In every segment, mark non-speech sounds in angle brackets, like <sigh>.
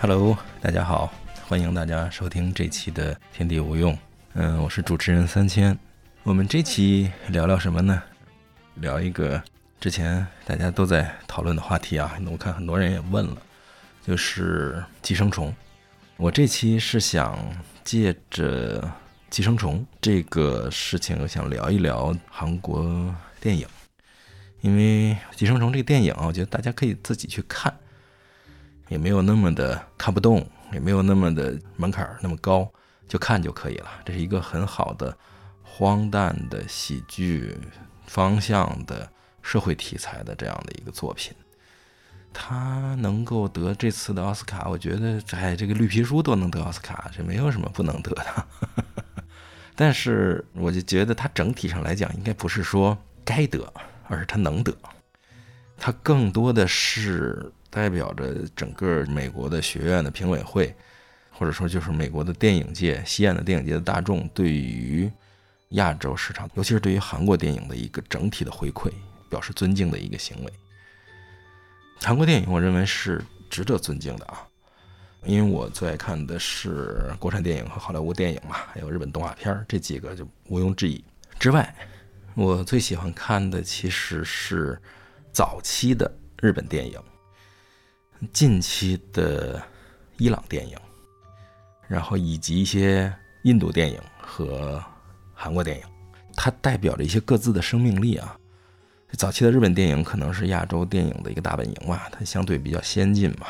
Hello，大家好，欢迎大家收听这期的《天地无用》。嗯，我是主持人三千。我们这期聊聊什么呢？聊一个之前大家都在讨论的话题啊，我看很多人也问了，就是寄生虫。我这期是想借着寄生虫这个事情，想聊一聊韩国电影，因为寄生虫这个电影啊，我觉得大家可以自己去看。也没有那么的看不动，也没有那么的门槛那么高，就看就可以了。这是一个很好的荒诞的喜剧方向的社会题材的这样的一个作品。他能够得这次的奥斯卡，我觉得哎，这个绿皮书都能得奥斯卡，这没有什么不能得的。<laughs> 但是我就觉得他整体上来讲，应该不是说该得，而是他能得。他更多的是。代表着整个美国的学院的评委会，或者说就是美国的电影界、西岸的电影界的大众对于亚洲市场，尤其是对于韩国电影的一个整体的回馈，表示尊敬的一个行为。韩国电影，我认为是值得尊敬的啊，因为我最爱看的是国产电影和好莱坞电影嘛，还有日本动画片这几个就毋庸置疑。之外，我最喜欢看的其实是早期的日本电影。近期的伊朗电影，然后以及一些印度电影和韩国电影，它代表着一些各自的生命力啊。早期的日本电影可能是亚洲电影的一个大本营嘛，它相对比较先进嘛，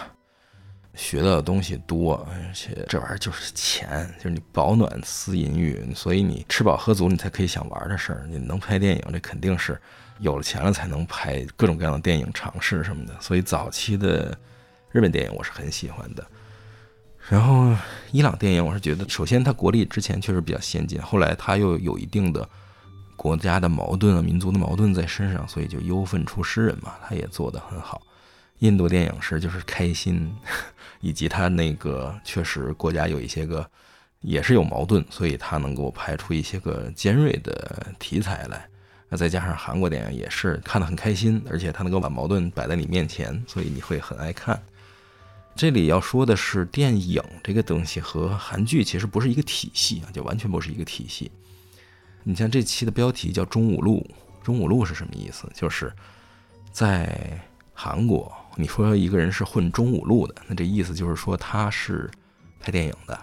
学到的东西多，而且这玩意儿就是钱，就是你饱暖思淫欲，所以你吃饱喝足，你才可以想玩的事儿。你能拍电影，这肯定是有了钱了才能拍各种各样的电影尝试什么的。所以早期的。日本电影我是很喜欢的，然后伊朗电影我是觉得，首先它国力之前确实比较先进，后来它又有一定的国家的矛盾啊、民族的矛盾在身上，所以就忧愤出诗人嘛，他也做得很好。印度电影是就是开心，<laughs> 以及他那个确实国家有一些个也是有矛盾，所以他能够拍出一些个尖锐的题材来。那再加上韩国电影也是看得很开心，而且他能够把矛盾摆在你面前，所以你会很爱看。这里要说的是，电影这个东西和韩剧其实不是一个体系啊，就完全不是一个体系。你像这期的标题叫“中五路”，中五路是什么意思？就是在韩国，你说一个人是混中五路的，那这意思就是说他是拍电影的。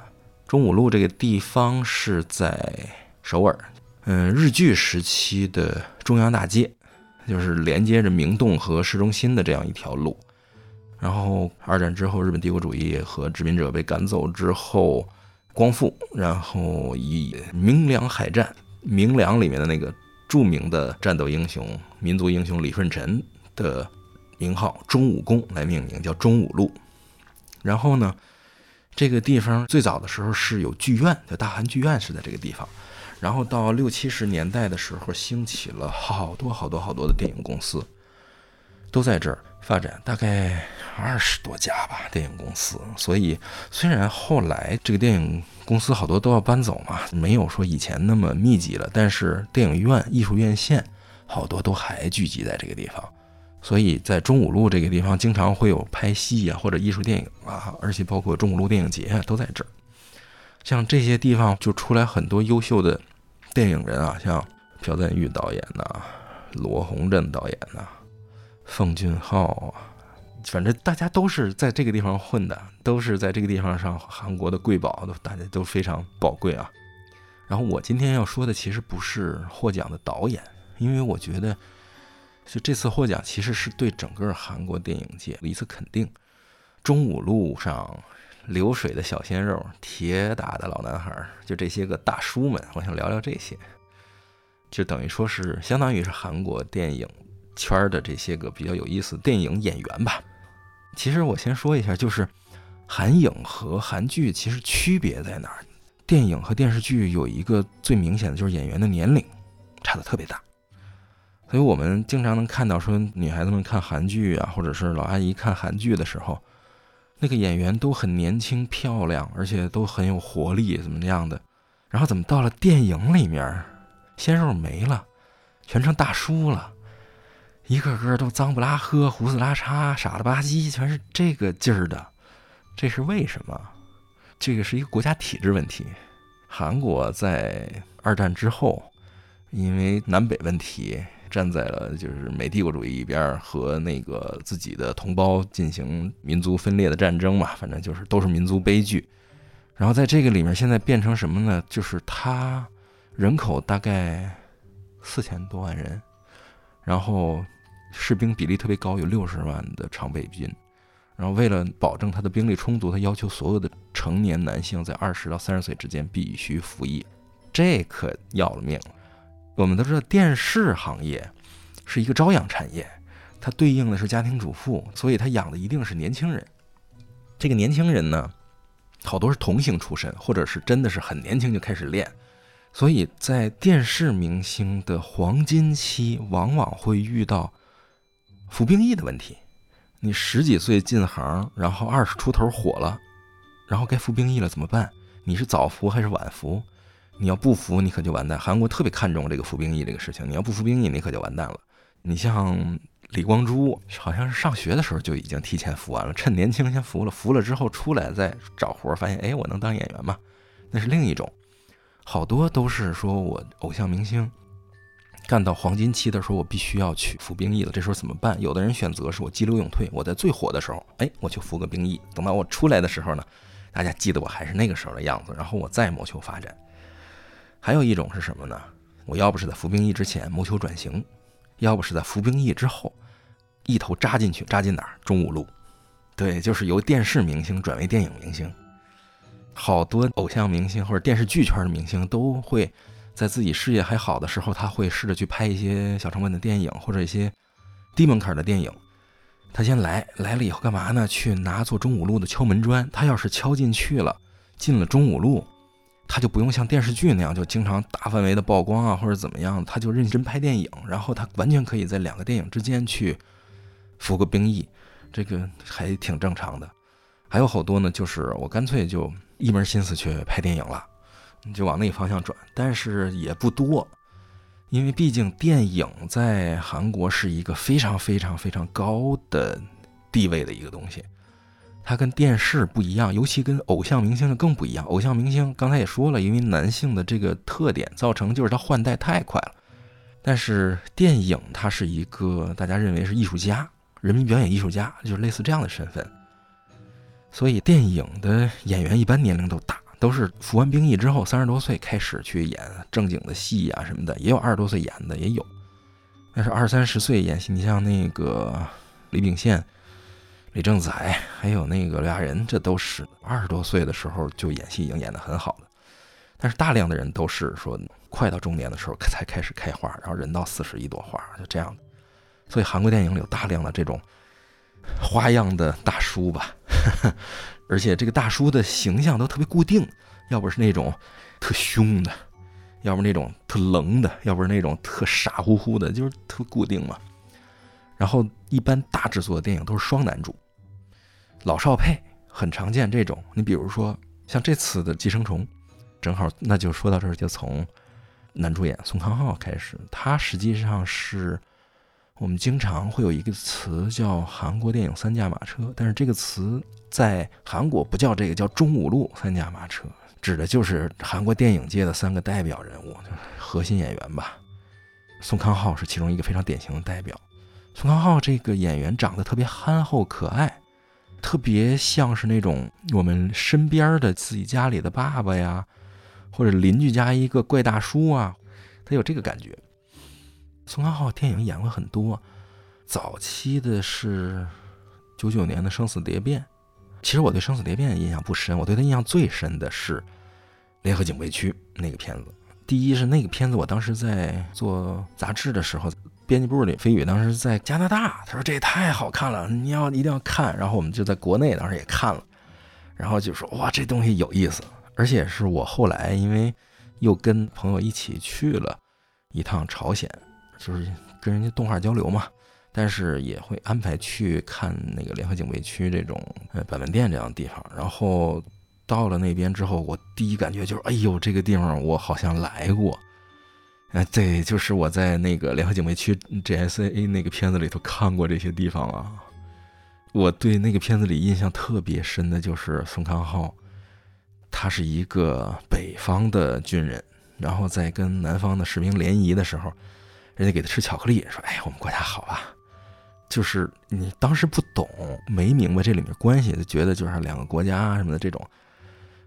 中五路这个地方是在首尔，嗯，日据时期的中央大街，就是连接着明洞和市中心的这样一条路。然后二战之后，日本帝国主义和殖民者被赶走之后，光复，然后以明良海战，明良里面的那个著名的战斗英雄、民族英雄李舜臣的名号中武宫来命名，叫中武路。然后呢，这个地方最早的时候是有剧院，叫大韩剧院是在这个地方。然后到六七十年代的时候，兴起了好多好多好多的电影公司，都在这儿。发展大概二十多家吧，电影公司。所以虽然后来这个电影公司好多都要搬走嘛，没有说以前那么密集了，但是电影院、艺术院线好多都还聚集在这个地方。所以在中五路这个地方，经常会有拍戏啊或者艺术电影啊，而且包括中五路电影节啊都在这儿。像这些地方就出来很多优秀的电影人啊，像朴赞玉导演呐，罗洪镇导演呐。奉俊昊啊，反正大家都是在这个地方混的，都是在这个地方上韩国的贵宝，都大家都非常宝贵啊。然后我今天要说的其实不是获奖的导演，因为我觉得，就这次获奖其实是对整个韩国电影界的一次肯定。中五路上流水的小鲜肉，铁打的老男孩，就这些个大叔们，我想聊聊这些，就等于说是相当于是韩国电影。圈的这些个比较有意思电影演员吧，其实我先说一下，就是韩影和韩剧其实区别在哪儿？电影和电视剧有一个最明显的就是演员的年龄差的特别大，所以我们经常能看到说女孩子们看韩剧啊，或者是老阿姨看韩剧的时候，那个演员都很年轻漂亮，而且都很有活力，怎么样的？然后怎么到了电影里面，鲜肉没了，全成大叔了？一个个都脏不拉喝、胡子拉碴、傻了吧唧，全是这个劲儿的，这是为什么？这个是一个国家体制问题。韩国在二战之后，因为南北问题，站在了就是美帝国主义一边，和那个自己的同胞进行民族分裂的战争嘛，反正就是都是民族悲剧。然后在这个里面，现在变成什么呢？就是它人口大概四千多万人，然后士兵比例特别高，有六十万的常备军。然后为了保证他的兵力充足，他要求所有的成年男性在二十到三十岁之间必须服役，这可要了命了。我们都知道，电视行业是一个朝阳产业，它对应的是家庭主妇，所以它养的一定是年轻人。这个年轻人呢，好多是童星出身，或者是真的是很年轻就开始练，所以在电视明星的黄金期，往往会遇到服兵役的问题。你十几岁进行，然后二十出头火了，然后该服兵役了怎么办？你是早服还是晚服？你要不服，你可就完蛋。韩国特别看重这个服兵役这个事情，你要不服兵役，你可就完蛋了。你像李光洙，好像是上学的时候就已经提前服完了，趁年轻先服了，服了之后出来再找活，发现哎，我能当演员吗？那是另一种。好多都是说我偶像明星。干到黄金期的时候，我必须要去服兵役了。这时候怎么办？有的人选择是我激流勇退，我在最火的时候，哎，我就服个兵役。等到我出来的时候呢，大家记得我还是那个时候的样子，然后我再谋求发展。还有一种是什么呢？我要不是在服兵役之前谋求转型，要不是在服兵役之后一头扎进去，扎进哪儿？中五路。对，就是由电视明星转为电影明星。好多偶像明星或者电视剧圈的明星都会。在自己事业还好的时候，他会试着去拍一些小成本的电影或者一些低门槛的电影。他先来，来了以后干嘛呢？去拿做中五路的敲门砖。他要是敲进去了，进了中五路，他就不用像电视剧那样就经常大范围的曝光啊，或者怎么样，他就认真拍电影。然后他完全可以在两个电影之间去服个兵役，这个还挺正常的。还有好多呢，就是我干脆就一门心思去拍电影了。你就往那个方向转，但是也不多，因为毕竟电影在韩国是一个非常非常非常高的地位的一个东西，它跟电视不一样，尤其跟偶像明星就更不一样。偶像明星刚才也说了，因为男性的这个特点造成就是他换代太快了，但是电影它是一个大家认为是艺术家、人民表演艺术家，就是类似这样的身份，所以电影的演员一般年龄都大。都是服完兵役之后三十多岁开始去演正经的戏啊什么的，也有二十多岁演的也有，但是二三十岁演戏，你像那个李秉宪、李正宰，还有那个刘亚仁，这都是二十多岁的时候就演戏已经演得很好了。但是大量的人都是说快到中年的时候才开始开花，然后人到四十一朵花，就这样的。所以韩国电影里有大量的这种花样的大叔吧。而且这个大叔的形象都特别固定，要不是那种特凶的，要不那种特冷的，要不是那种特傻乎乎的，就是特固定嘛。然后一般大制作的电影都是双男主，老少配很常见这种。你比如说像这次的《寄生虫》，正好那就说到这儿，就从男主演宋康昊开始，他实际上是。我们经常会有一个词叫“韩国电影三驾马车”，但是这个词在韩国不叫这个，叫“中五路三驾马车”，指的就是韩国电影界的三个代表人物，就是核心演员吧。宋康昊是其中一个非常典型的代表。宋康昊这个演员长得特别憨厚可爱，特别像是那种我们身边的自己家里的爸爸呀，或者邻居家一个怪大叔啊，他有这个感觉。宋康昊电影演过很多，早期的是九九年的《生死蝶变》。其实我对《生死蝶变》印象不深，我对他印象最深的是《联合警备区》那个片子。第一是那个片子，我当时在做杂志的时候，编辑部里飞宇当时在加拿大，他说这也太好看了，你要一定要看。然后我们就在国内当时也看了，然后就说哇这东西有意思，而且是我后来因为又跟朋友一起去了一趟朝鲜。就是跟人家动画交流嘛，但是也会安排去看那个联合警备区这种呃板门店这样的地方。然后到了那边之后，我第一感觉就是，哎呦，这个地方我好像来过。哎，对，就是我在那个联合警备区 GSA 那个片子里头看过这些地方啊。我对那个片子里印象特别深的就是宋康昊，他是一个北方的军人，然后在跟南方的士兵联谊的时候，人家给他吃巧克力，说：“哎，我们国家好吧？”就是你当时不懂，没明白这里面关系，就觉得就是两个国家什么的这种。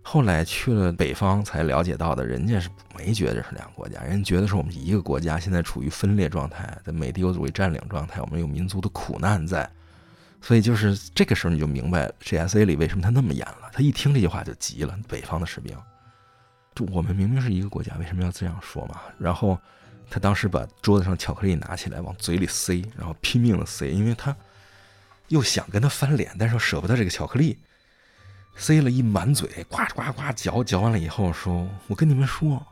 后来去了北方才了解到的，人家是没觉得是两个国家，人家觉得是我们一个国家，现在处于分裂状态，在美帝国主义占领状态，我们有民族的苦难在。所以就是这个时候你就明白 GSA 里为什么他那么严了。他一听这句话就急了，北方的士兵，就我们明明是一个国家，为什么要这样说嘛？然后他当时把桌子上巧克力拿起来往嘴里塞，然后拼命的塞，因为他又想跟他翻脸，但是又舍不得这个巧克力，塞了一满嘴，呱呱呱嚼，嚼完了以后说：“我跟你们说，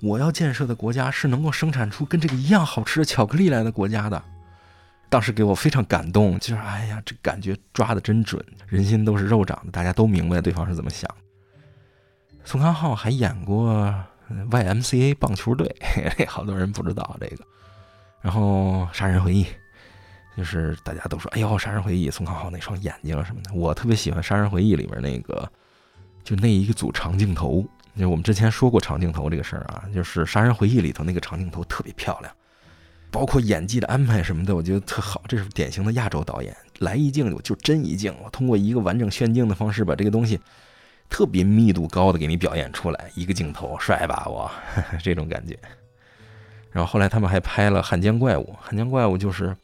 我要建设的国家是能够生产出跟这个一样好吃的巧克力来的国家的。”当时给我非常感动，就是哎呀，这感觉抓的真准，人心都是肉长的，大家都明白对方是怎么想。宋康昊还演过 YMCA 棒球队，<laughs> 好多人不知道这个。然后《杀人回忆》，就是大家都说，哎呦，《杀人回忆》宋康昊那双眼睛什么的，我特别喜欢《杀人回忆》里面那个，就那一个组长镜头。就我们之前说过长镜头这个事儿啊，就是《杀人回忆》里头那个长镜头特别漂亮。包括演技的安排什么的，我觉得特好。这是典型的亚洲导演，来一镜就真一镜，我通过一个完整炫镜的方式把这个东西特别密度高的给你表演出来，一个镜头帅吧我 <laughs> 这种感觉。然后后来他们还拍了《汉江怪物》，《汉江怪物》就是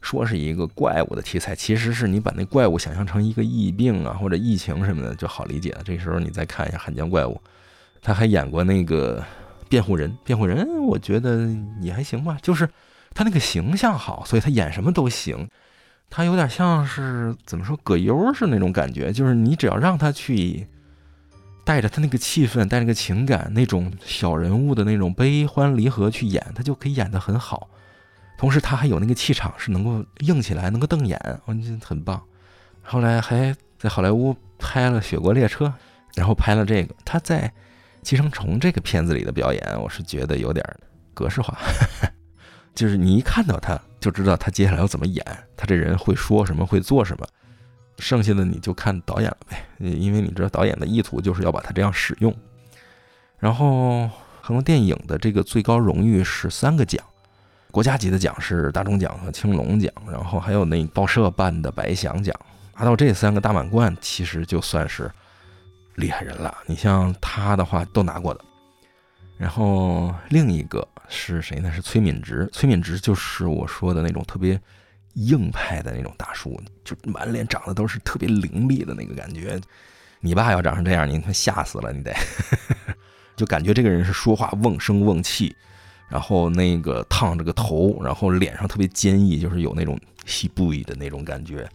说是一个怪物的题材，其实是你把那怪物想象成一个疫病啊或者疫情什么的就好理解了。这时候你再看一下《汉江怪物》，他还演过那个。辩护人，辩护人，我觉得也还行吧。就是他那个形象好，所以他演什么都行。他有点像是怎么说，葛优是那种感觉，就是你只要让他去带着他那个气氛，带那个情感，那种小人物的那种悲欢离合去演，他就可以演得很好。同时，他还有那个气场，是能够硬起来，能够瞪眼，我觉得很棒。后来还在好莱坞拍了《雪国列车》，然后拍了这个，他在。寄生虫这个片子里的表演，我是觉得有点格式化，<laughs> 就是你一看到他就知道他接下来要怎么演，他这人会说什么，会做什么，剩下的你就看导演了呗，因为你知道导演的意图就是要把它这样使用。然后很多电影的这个最高荣誉是三个奖，国家级的奖是大众奖和青龙奖，然后还有那报社办的白想奖，拿到这三个大满贯，其实就算是。厉害人了，你像他的话都拿过的。然后另一个是谁呢？是崔敏植。崔敏植就是我说的那种特别硬派的那种大叔，就满脸长得都是特别凌厉的那个感觉。你爸要长成这样，你他吓死了，你得。<laughs> 就感觉这个人是说话瓮声瓮气，然后那个烫着个头，然后脸上特别坚毅，就是有那种西部的那种感觉。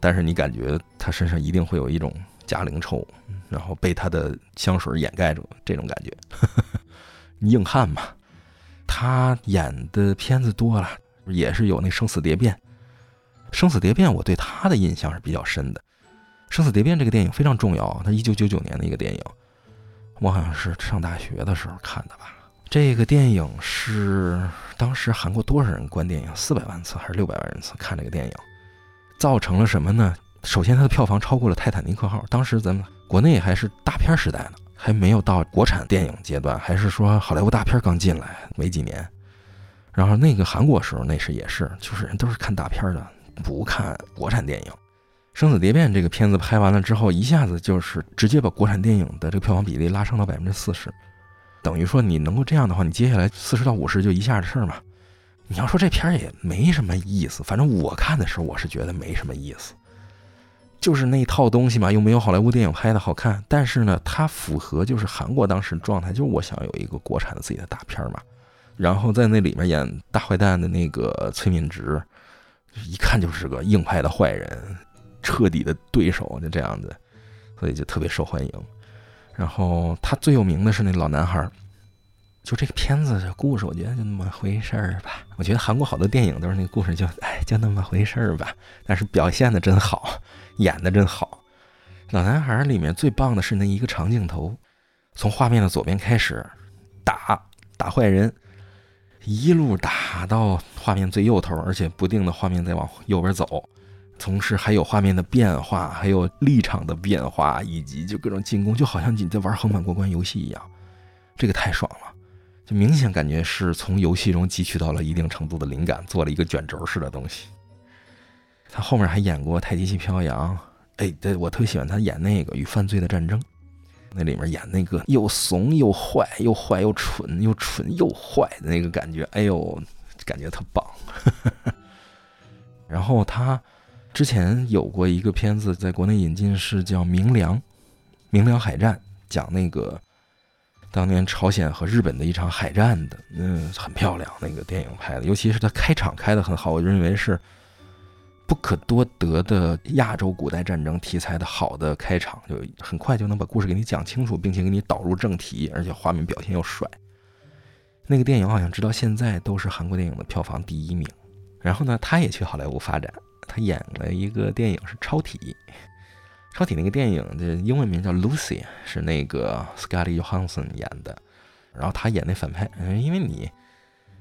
但是你感觉他身上一定会有一种。加灵臭，然后被他的香水掩盖住，这种感觉，<laughs> 硬汉嘛。他演的片子多了，也是有那《生死蝶变》。《生死蝶变》我对他的印象是比较深的，《生死蝶变》这个电影非常重要，它一九九九年的一个电影，我好像是上大学的时候看的吧。这个电影是当时韩国多少人观电影？四百万次还是六百万人次看这个电影？造成了什么呢？首先，它的票房超过了《泰坦尼克号》。当时咱们国内还是大片时代呢，还没有到国产电影阶段，还是说好莱坞大片刚进来没几年。然后那个韩国时候，那是也是，就是人都是看大片的，不看国产电影。《生死蝶变》这个片子拍完了之后，一下子就是直接把国产电影的这个票房比例拉升到百分之四十，等于说你能够这样的话，你接下来四十到五十就一下的事儿嘛。你要说这片儿也没什么意思，反正我看的时候我是觉得没什么意思。就是那套东西嘛，又没有好莱坞电影拍的好看。但是呢，它符合就是韩国当时状态，就是我想有一个国产的自己的大片嘛。然后在那里面演大坏蛋的那个崔敏植，一看就是个硬派的坏人，彻底的对手，就这样子，所以就特别受欢迎。然后他最有名的是那老男孩。就这个片子的故事，我觉得就那么回事儿吧。我觉得韩国好多电影都是那个故事，就哎，就那么回事儿吧。但是表现的真好，演的真好。老男孩里面最棒的是那一个长镜头，从画面的左边开始打打坏人，一路打到画面最右头，而且不定的画面在往右边走，同时还有画面的变化，还有立场的变化，以及就各种进攻，就好像你在玩横版过关游戏一样，这个太爽了，就明显感觉是从游戏中汲取到了一定程度的灵感，做了一个卷轴式的东西。他后面还演过《太极旗飘扬》，哎，对我特喜欢他演那个《与犯罪的战争》，那里面演那个又怂又坏，又坏又蠢，又蠢又坏的那个感觉，哎呦，感觉特棒。<laughs> 然后他之前有过一个片子，在国内引进是叫《明良》，明良海战，讲那个当年朝鲜和日本的一场海战的，嗯，很漂亮，那个电影拍的，尤其是他开场开的很好，我认为是不可多得的亚洲古代战争题材的好的开场，就很快就能把故事给你讲清楚，并且给你导入正题，而且画面表现又帅。那个电影好像直到现在都是韩国电影的票房第一名。然后呢，他也去好莱坞发展，他演了一个电影是《超体》，《超体》那个电影的英文名叫《Lucy》，是那个 Scarlett Johansson 演的。然后他演那反派，因为你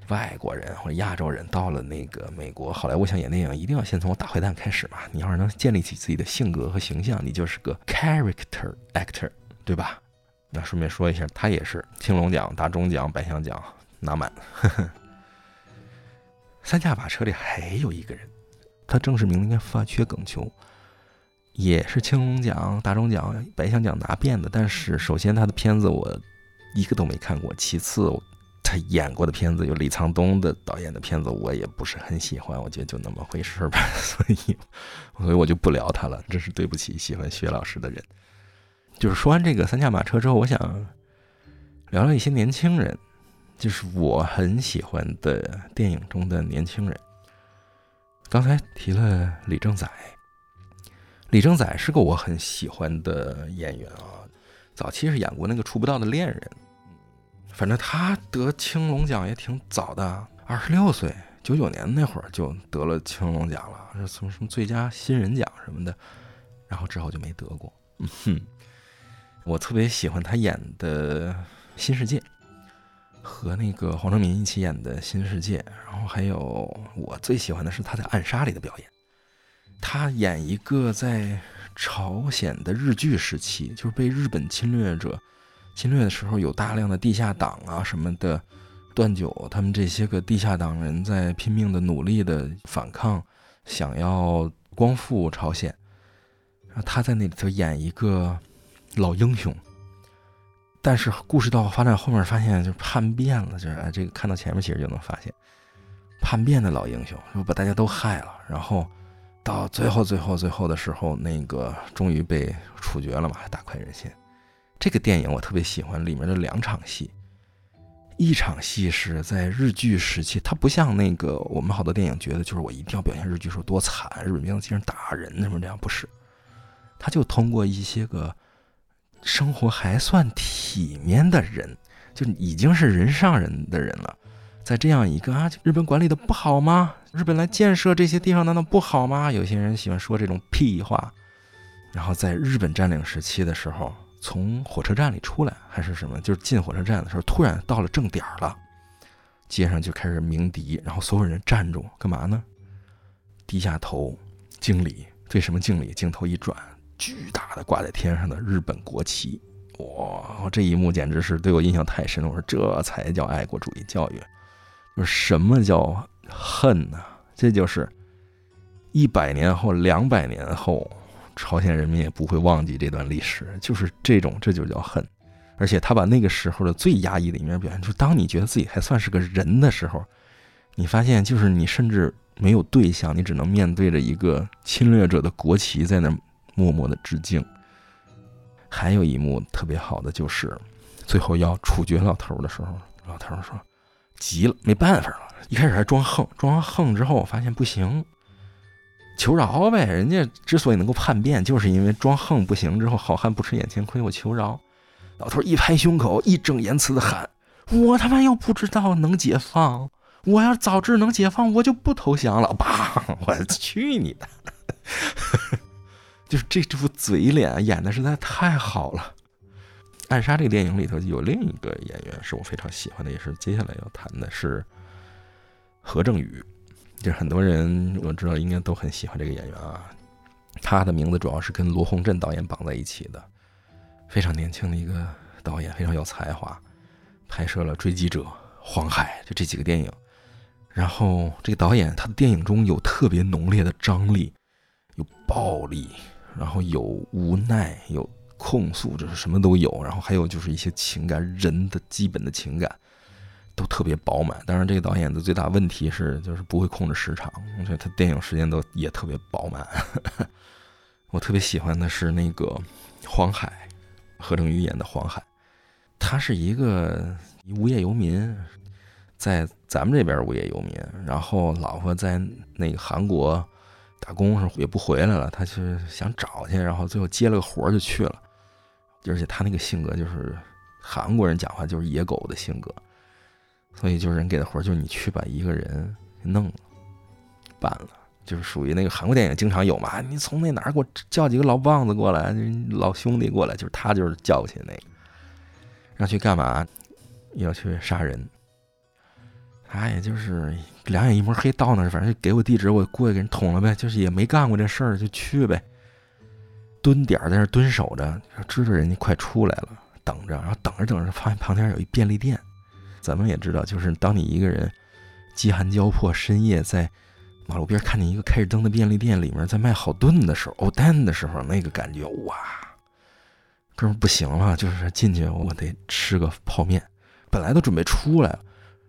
外国人或者亚洲人到了那个美国好莱坞想演电影，一定要先从我大坏蛋开始嘛。你要是能建立起自己的性格和形象，你就是个 character actor，对吧？那顺便说一下，他也是青龙奖、大钟奖、百香奖拿满。<laughs> 三驾马车里还有一个人，他正式名字叫发缺耿秋，也是青龙奖、大钟奖、百香奖拿遍的。但是，首先他的片子我一个都没看过，其次他演过的片子有李沧东的导演的片子，我也不是很喜欢。我觉得就那么回事吧，<laughs> 所以，所以我就不聊他了。真是对不起喜欢薛老师的人。就是说完这个三驾马车之后，我想聊聊一些年轻人。就是我很喜欢的电影中的年轻人。刚才提了李正宰，李正宰是个我很喜欢的演员啊。早期是演过那个《触不到的恋人》，反正他得青龙奖也挺早的，二十六岁，九九年那会儿就得了青龙奖了，什么什么最佳新人奖什么的，然后之后就没得过。哼，我特别喜欢他演的《新世界》。和那个黄成民一起演的《新世界》，然后还有我最喜欢的是他在《暗杀》里的表演。他演一个在朝鲜的日据时期，就是被日本侵略者侵略的时候，有大量的地下党啊什么的，段九他们这些个地下党人在拼命的努力的反抗，想要光复朝鲜。然后他在那里头演一个老英雄。但是故事到发展后面，发现就叛变了，就是哎，这个看到前面其实就能发现，叛变的老英雄，说把大家都害了，然后到最后最后最后的时候，那个终于被处决了嘛，大快人心。这个电影我特别喜欢里面的两场戏，一场戏是在日据时期，它不像那个我们好多电影觉得就是我一定要表现日据时候多惨，日本兵竟然打人什么这样，不是，他就通过一些个。生活还算体面的人，就已经是人上人的人了，在这样一个啊，日本管理的不好吗？日本来建设这些地方难道不好吗？有些人喜欢说这种屁话。然后在日本占领时期的时候，从火车站里出来还是什么，就是进火车站的时候，突然到了正点了，街上就开始鸣笛，然后所有人站住干嘛呢？低下头敬礼，对什么敬礼？镜头一转。巨大的挂在天上的日本国旗，哇！这一幕简直是对我印象太深了。我说这才叫爱国主义教育，就是什么叫恨呢？这就是一百年后、两百年后，朝鲜人民也不会忘记这段历史。就是这种，这就叫恨。而且他把那个时候的最压抑的一面表现出。当你觉得自己还算是个人的时候，你发现就是你甚至没有对象，你只能面对着一个侵略者的国旗在那。默默的致敬。还有一幕特别好的，就是最后要处决老头的时候，老头说急了，没办法了。一开始还装横，装完横之后，发现不行，求饶呗。人家之所以能够叛变，就是因为装横不行。之后好汉不吃眼前亏，我求饶。老头一拍胸口，义正言辞的喊：“我他妈要不知道能解放，我要早知能解放，我就不投降了。”啪！我去你的！<laughs> 就是这这副嘴脸演的实在太好了，《暗杀》这个电影里头有另一个演员是我非常喜欢的，也是接下来要谈的是何正宇，就是很多人我知道应该都很喜欢这个演员啊。他的名字主要是跟罗洪镇导演绑在一起的，非常年轻的一个导演，非常有才华，拍摄了《追击者》《黄海》就这几个电影。然后这个导演他的电影中有特别浓烈的张力，有暴力，然后有无奈，有控诉，就是什么都有。然后还有就是一些情感，人的基本的情感。都特别饱满，当然这个导演的最大问题是，就是不会控制时长。我觉得他电影时间都也特别饱满。<laughs> 我特别喜欢的是那个《黄海》，何正宇演的黄海，他是一个无业游民，在咱们这边无业游民，然后老婆在那个韩国打工时也不回来了，他是想找去，然后最后接了个活就去了，而且他那个性格就是韩国人讲话就是野狗的性格。所以就是人给的活儿，就是你去把一个人弄了、办了，就是属于那个韩国电影经常有嘛，你从那哪儿给我叫几个老棒子过来，老兄弟过来，就是他就是叫去那个，让去干嘛？要去杀人。他也就是两眼一抹黑到那儿，反正就给我地址，我过去给人捅了呗，就是也没干过这事儿，就去呗。蹲点在那蹲守着，知道人家快出来了，等着，然后等着等着，发现旁边有一便利店。咱们也知道，就是当你一个人饥寒交迫，深夜在马路边看见一个开着灯的便利店里面在卖好炖的时候，哦蛋的时候，那个感觉哇，哥们不行了，就是进去我得吃个泡面，本来都准备出来了，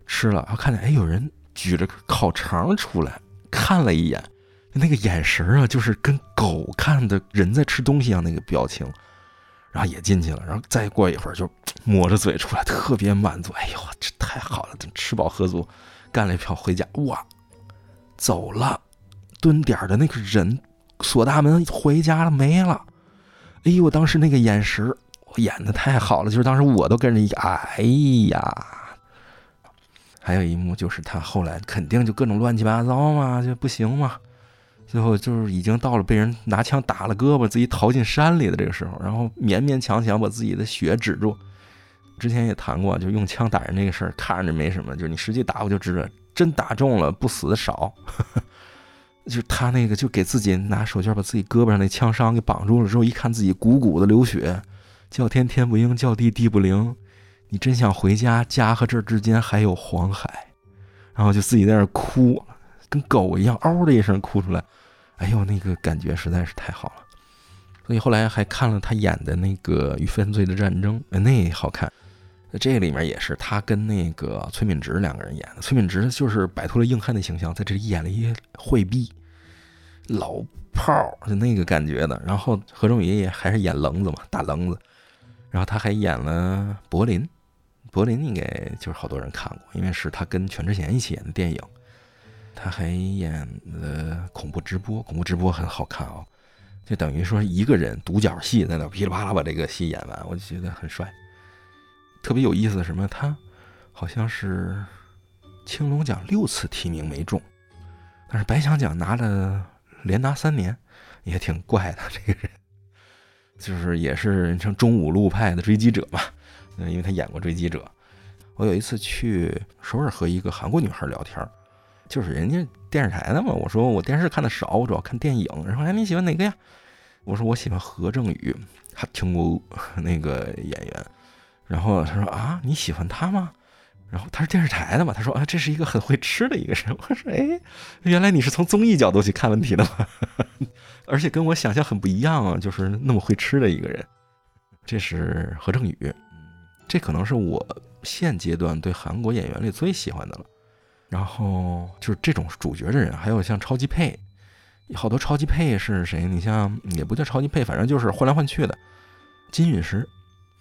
吃了，然后看见哎有人举着烤肠出来，看了一眼，那个眼神啊，就是跟狗看的人在吃东西一样那个表情。然后也进去了，然后再过一会儿就抹着嘴出来，特别满足。哎呦，这太好了，吃饱喝足，干了一票回家。哇，走了，蹲点的那个人锁大门回家了，没了。哎呦，我当时那个眼神，我演的太好了，就是当时我都跟着一，哎呀。还有一幕就是他后来肯定就各种乱七八糟嘛，就不行嘛。最后就是已经到了被人拿枪打了胳膊，自己逃进山里的这个时候，然后勉勉强强把自己的血止住。之前也谈过，就用枪打人这个事儿，看着没什么，就是你实际打我就知道，真打中了不死的少。<laughs> 就他那个，就给自己拿手绢把自己胳膊上那枪伤给绑住了之后，一看自己鼓鼓的流血，叫天天不应，叫地地不灵。你真想回家，家和这之间还有黄海，然后就自己在那哭，跟狗一样，嗷的一声哭出来。哎呦，那个感觉实在是太好了，所以后来还看了他演的那个《与犯罪的战争》，那也好看。这里面也是他跟那个崔敏植两个人演的。崔敏植就是摆脱了硬汉的形象，在这里演了一些惠逼老炮儿，就那个感觉的。然后何正宇也还是演棱子嘛，大棱子。然后他还演了柏林，柏林应该就是好多人看过，因为是他跟全智贤一起演的电影。他还演了恐怖直播，恐怖直播很好看啊，就等于说一个人独角戏在那噼里啪啦把这个戏演完，我就觉得很帅。特别有意思的什么，他好像是青龙奖六次提名没中，但是白想奖拿了连拿三年，也挺怪的。这个人就是也是人称中五路派的追击者嘛，嗯，因为他演过追击者。我有一次去首尔和一个韩国女孩聊天。就是人家电视台的嘛，我说我电视看的少，我主要看电影。然后哎，你喜欢哪个呀？我说我喜欢何正宇，他听过 <laughs> 那个演员。然后他说啊，你喜欢他吗？然后他是电视台的嘛，他说啊，这是一个很会吃的一个人。<laughs> 我说哎，原来你是从综艺角度去看问题的吗？<laughs> 而且跟我想象很不一样啊，就是那么会吃的一个人。这是何正宇，这可能是我现阶段对韩国演员里最喜欢的了。然后就是这种主角的人，还有像超级配，好多超级配是谁？你像也不叫超级配，反正就是换来换去的。金陨石，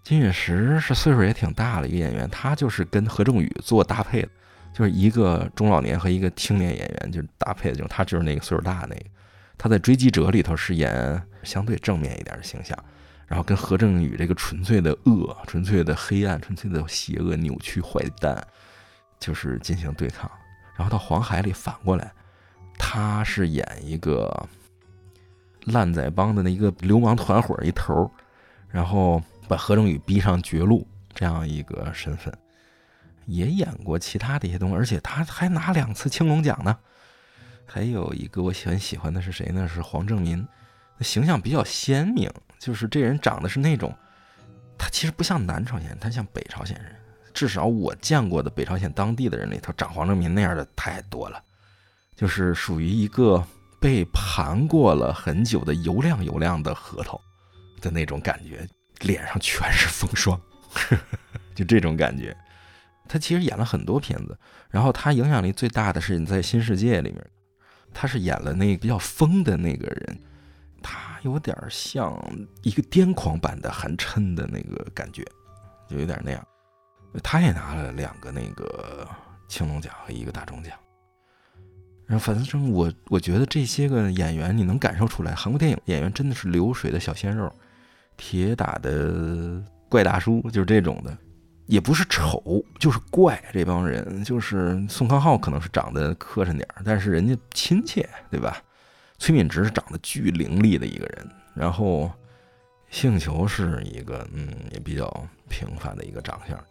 金陨石是岁数也挺大的一个演员，他就是跟何正宇做搭配的，就是一个中老年和一个青年演员就搭配的就是，他就是那个岁数大那个。他在追击者里头是演相对正面一点的形象，然后跟何正宇这个纯粹的恶、纯粹的黑暗、纯粹的邪恶、扭曲、坏蛋，就是进行对抗。然后到黄海里反过来，他是演一个烂仔帮的那一个流氓团伙一头，然后把何正宇逼上绝路这样一个身份，也演过其他的一些东西，而且他还拿两次青龙奖呢。还有一个我很喜欢的是谁呢？是黄正民，形象比较鲜明，就是这人长得是那种，他其实不像南朝鲜人，他像北朝鲜人。至少我见过的北朝鲜当地的人里头，长黄正民那样的太多了，就是属于一个被盘过了很久的油亮油亮的核桃的那种感觉，脸上全是风霜，<laughs> 就这种感觉。他其实演了很多片子，然后他影响力最大的是你在《新世界》里面，他是演了那个比较疯的那个人，他有点像一个癫狂版的韩琛的那个感觉，就有点那样。他也拿了两个那个青龙奖和一个大钟奖。然后反正我我觉得这些个演员你能感受出来，韩国电影演员真的是流水的小鲜肉，铁打的怪大叔，就是这种的。也不是丑，就是怪。这帮人就是宋康昊，可能是长得磕碜点儿，但是人家亲切，对吧？崔敏植是长得巨伶俐的一个人，然后性球是一个嗯也比较平凡的一个长相。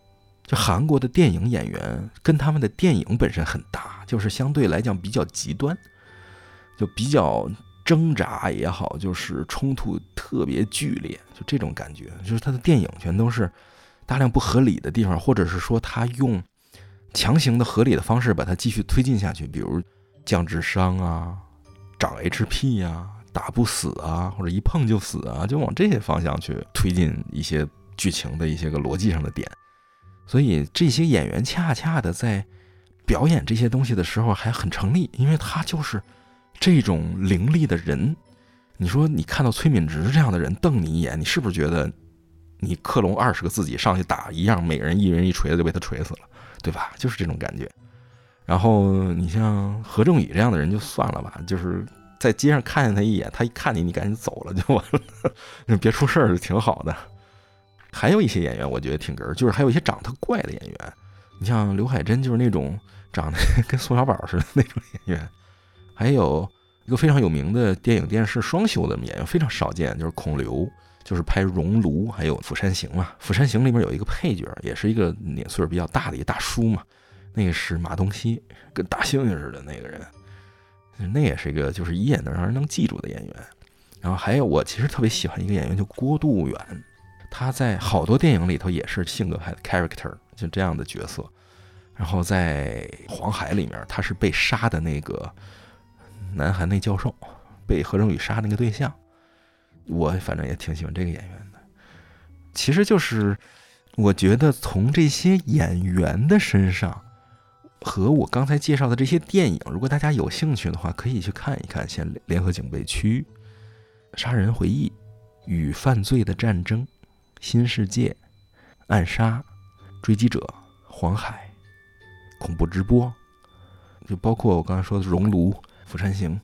就韩国的电影演员跟他们的电影本身很搭，就是相对来讲比较极端，就比较挣扎也好，就是冲突特别剧烈，就这种感觉。就是他的电影全都是。大量不合理的地方，或者是说他用强行的合理的方式把它继续推进下去，比如降智商啊、长 HP 呀、打不死啊，或者一碰就死啊，就往这些方向去推进一些剧情的一些个逻辑上的点。所以这些演员恰恰的在表演这些东西的时候还很成立，因为他就是这种凌厉的人。你说你看到崔敏植这样的人瞪你一眼，你是不是觉得？你克隆二十个自己上去打一样，每人一人一锤子就被他锤死了，对吧？就是这种感觉。然后你像何正宇这样的人就算了吧，就是在街上看见他一眼，他一看你，你赶紧走了就完了，<laughs> 别出事儿就挺好的。还有一些演员我觉得挺哏儿，就是还有一些长得怪的演员，你像刘海珍就是那种长得跟宋小宝似的那种演员，还有一个非常有名的电影电视双修的演员，非常少见，就是孔刘。就是拍《熔炉》还有《釜山行》嘛，《釜山行》里面有一个配角，也是一个年岁比较大的一大叔嘛，那个是马东锡，跟大猩猩似的那个人，那也是一个就是一眼能让人能记住的演员。然后还有我其实特别喜欢一个演员叫郭度远，他在好多电影里头也是性格派的 character，就这样的角色。然后在《黄海》里面，他是被杀的那个南韩那教授，被何正宇杀那个对象。我反正也挺喜欢这个演员的，其实就是我觉得从这些演员的身上，和我刚才介绍的这些电影，如果大家有兴趣的话，可以去看一看，像《联合警备区》《杀人回忆》《与犯罪的战争》《新世界》《暗杀》《追击者》《黄海》《恐怖直播》，就包括我刚才说的《熔炉》《釜山行》，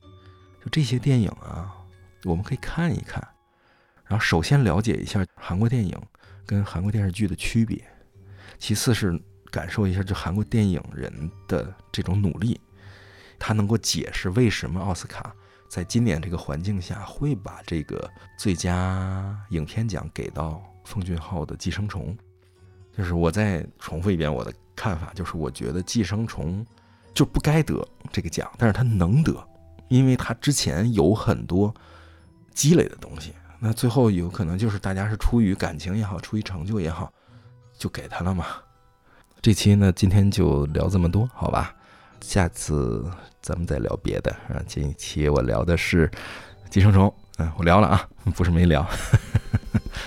就这些电影啊，我们可以看一看。然后首先了解一下韩国电影跟韩国电视剧的区别，其次是感受一下这韩国电影人的这种努力，他能够解释为什么奥斯卡在今年这个环境下会把这个最佳影片奖给到奉俊昊的《寄生虫》。就是我再重复一遍我的看法，就是我觉得《寄生虫》就不该得这个奖，但是他能得，因为他之前有很多积累的东西。那最后有可能就是大家是出于感情也好，出于成就也好，就给他了嘛。这期呢，今天就聊这么多，好吧？下次咱们再聊别的啊。这一期我聊的是寄生虫，嗯，我聊了啊，不是没聊。